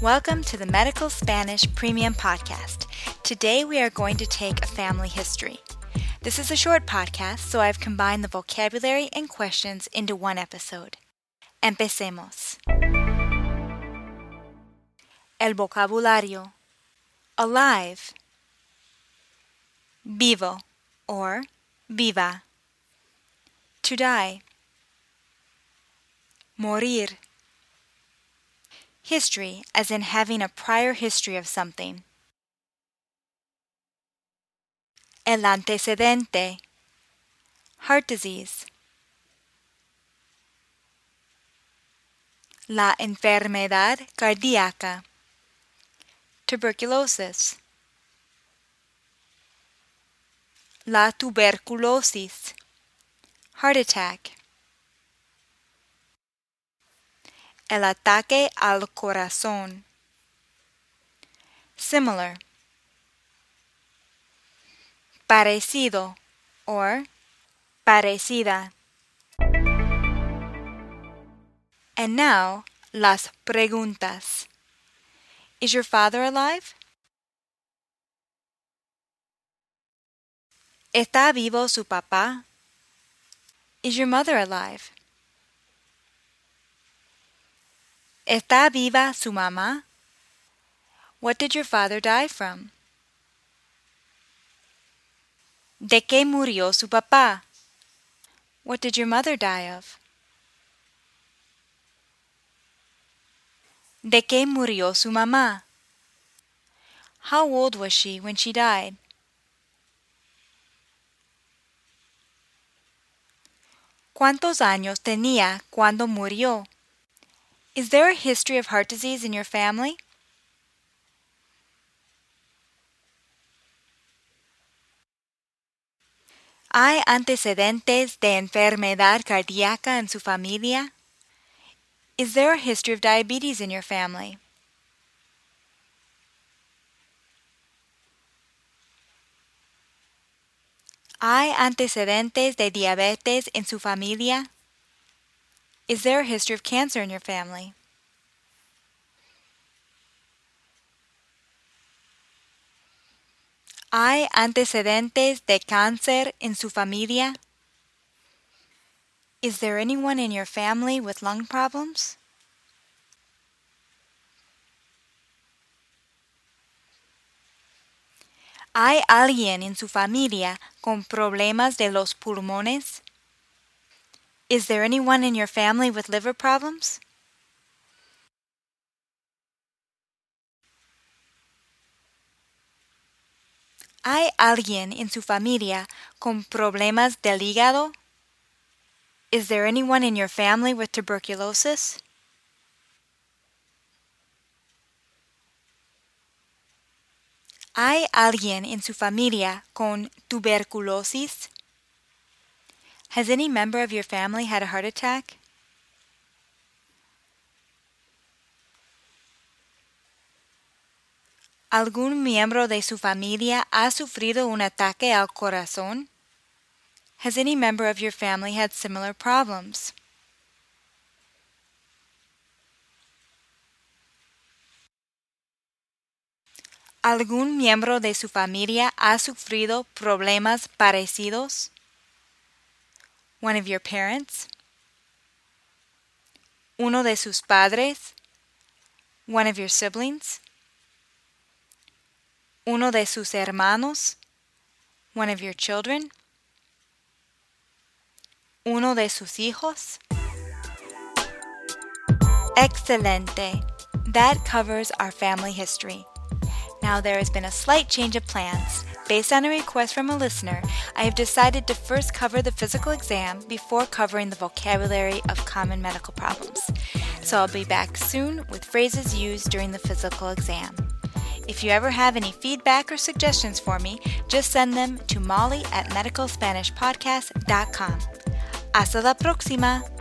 Welcome to the Medical Spanish Premium Podcast. Today we are going to take a family history. This is a short podcast, so I've combined the vocabulary and questions into one episode. Empecemos. El vocabulario. Alive. Vivo or viva. To die. Morir History, as in having a prior history of something. El antecedente. Heart disease. La enfermedad cardíaca. Tuberculosis. La tuberculosis. Heart attack. El ataque al corazón. Similar. Parecido or parecida. And now, las preguntas. Is your father alive? ¿Está vivo su papá? Is your mother alive? ¿Está viva su mamá? What did your father die from? ¿De qué murió su papá? What did your mother die of? ¿De qué murió su mamá? How old was she when she died? ¿Cuántos años tenía cuando murió? Is there a history of heart disease in your family? ¿Hay antecedentes de enfermedad cardíaca en su familia? Is there a history of diabetes in your family? ¿Hay antecedentes de diabetes en su familia? Is there a history of cancer in your family? ¿Hay antecedentes de cáncer en su familia? Is there anyone in your family with lung problems? ¿Hay alguien en su familia con problemas de los pulmones? Is there anyone in your family with liver problems? ¿Hay alguien en su familia con problemas del hígado? Is there anyone in your family with tuberculosis? ¿Hay alguien en su familia con tuberculosis? Has any member of your family had a heart attack? ¿Algún miembro de su familia ha sufrido un ataque al corazón? Has any member of your family had similar problems? ¿Algún miembro de su familia ha sufrido problemas parecidos? One of your parents, uno de sus padres, one of your siblings, uno de sus hermanos, one of your children, uno de sus hijos. Excelente. That covers our family history. Now there has been a slight change of plans. Based on a request from a listener, I have decided to first cover the physical exam before covering the vocabulary of common medical problems. So I'll be back soon with phrases used during the physical exam. If you ever have any feedback or suggestions for me, just send them to molly at medicalspanishpodcast.com. Hasta la próxima!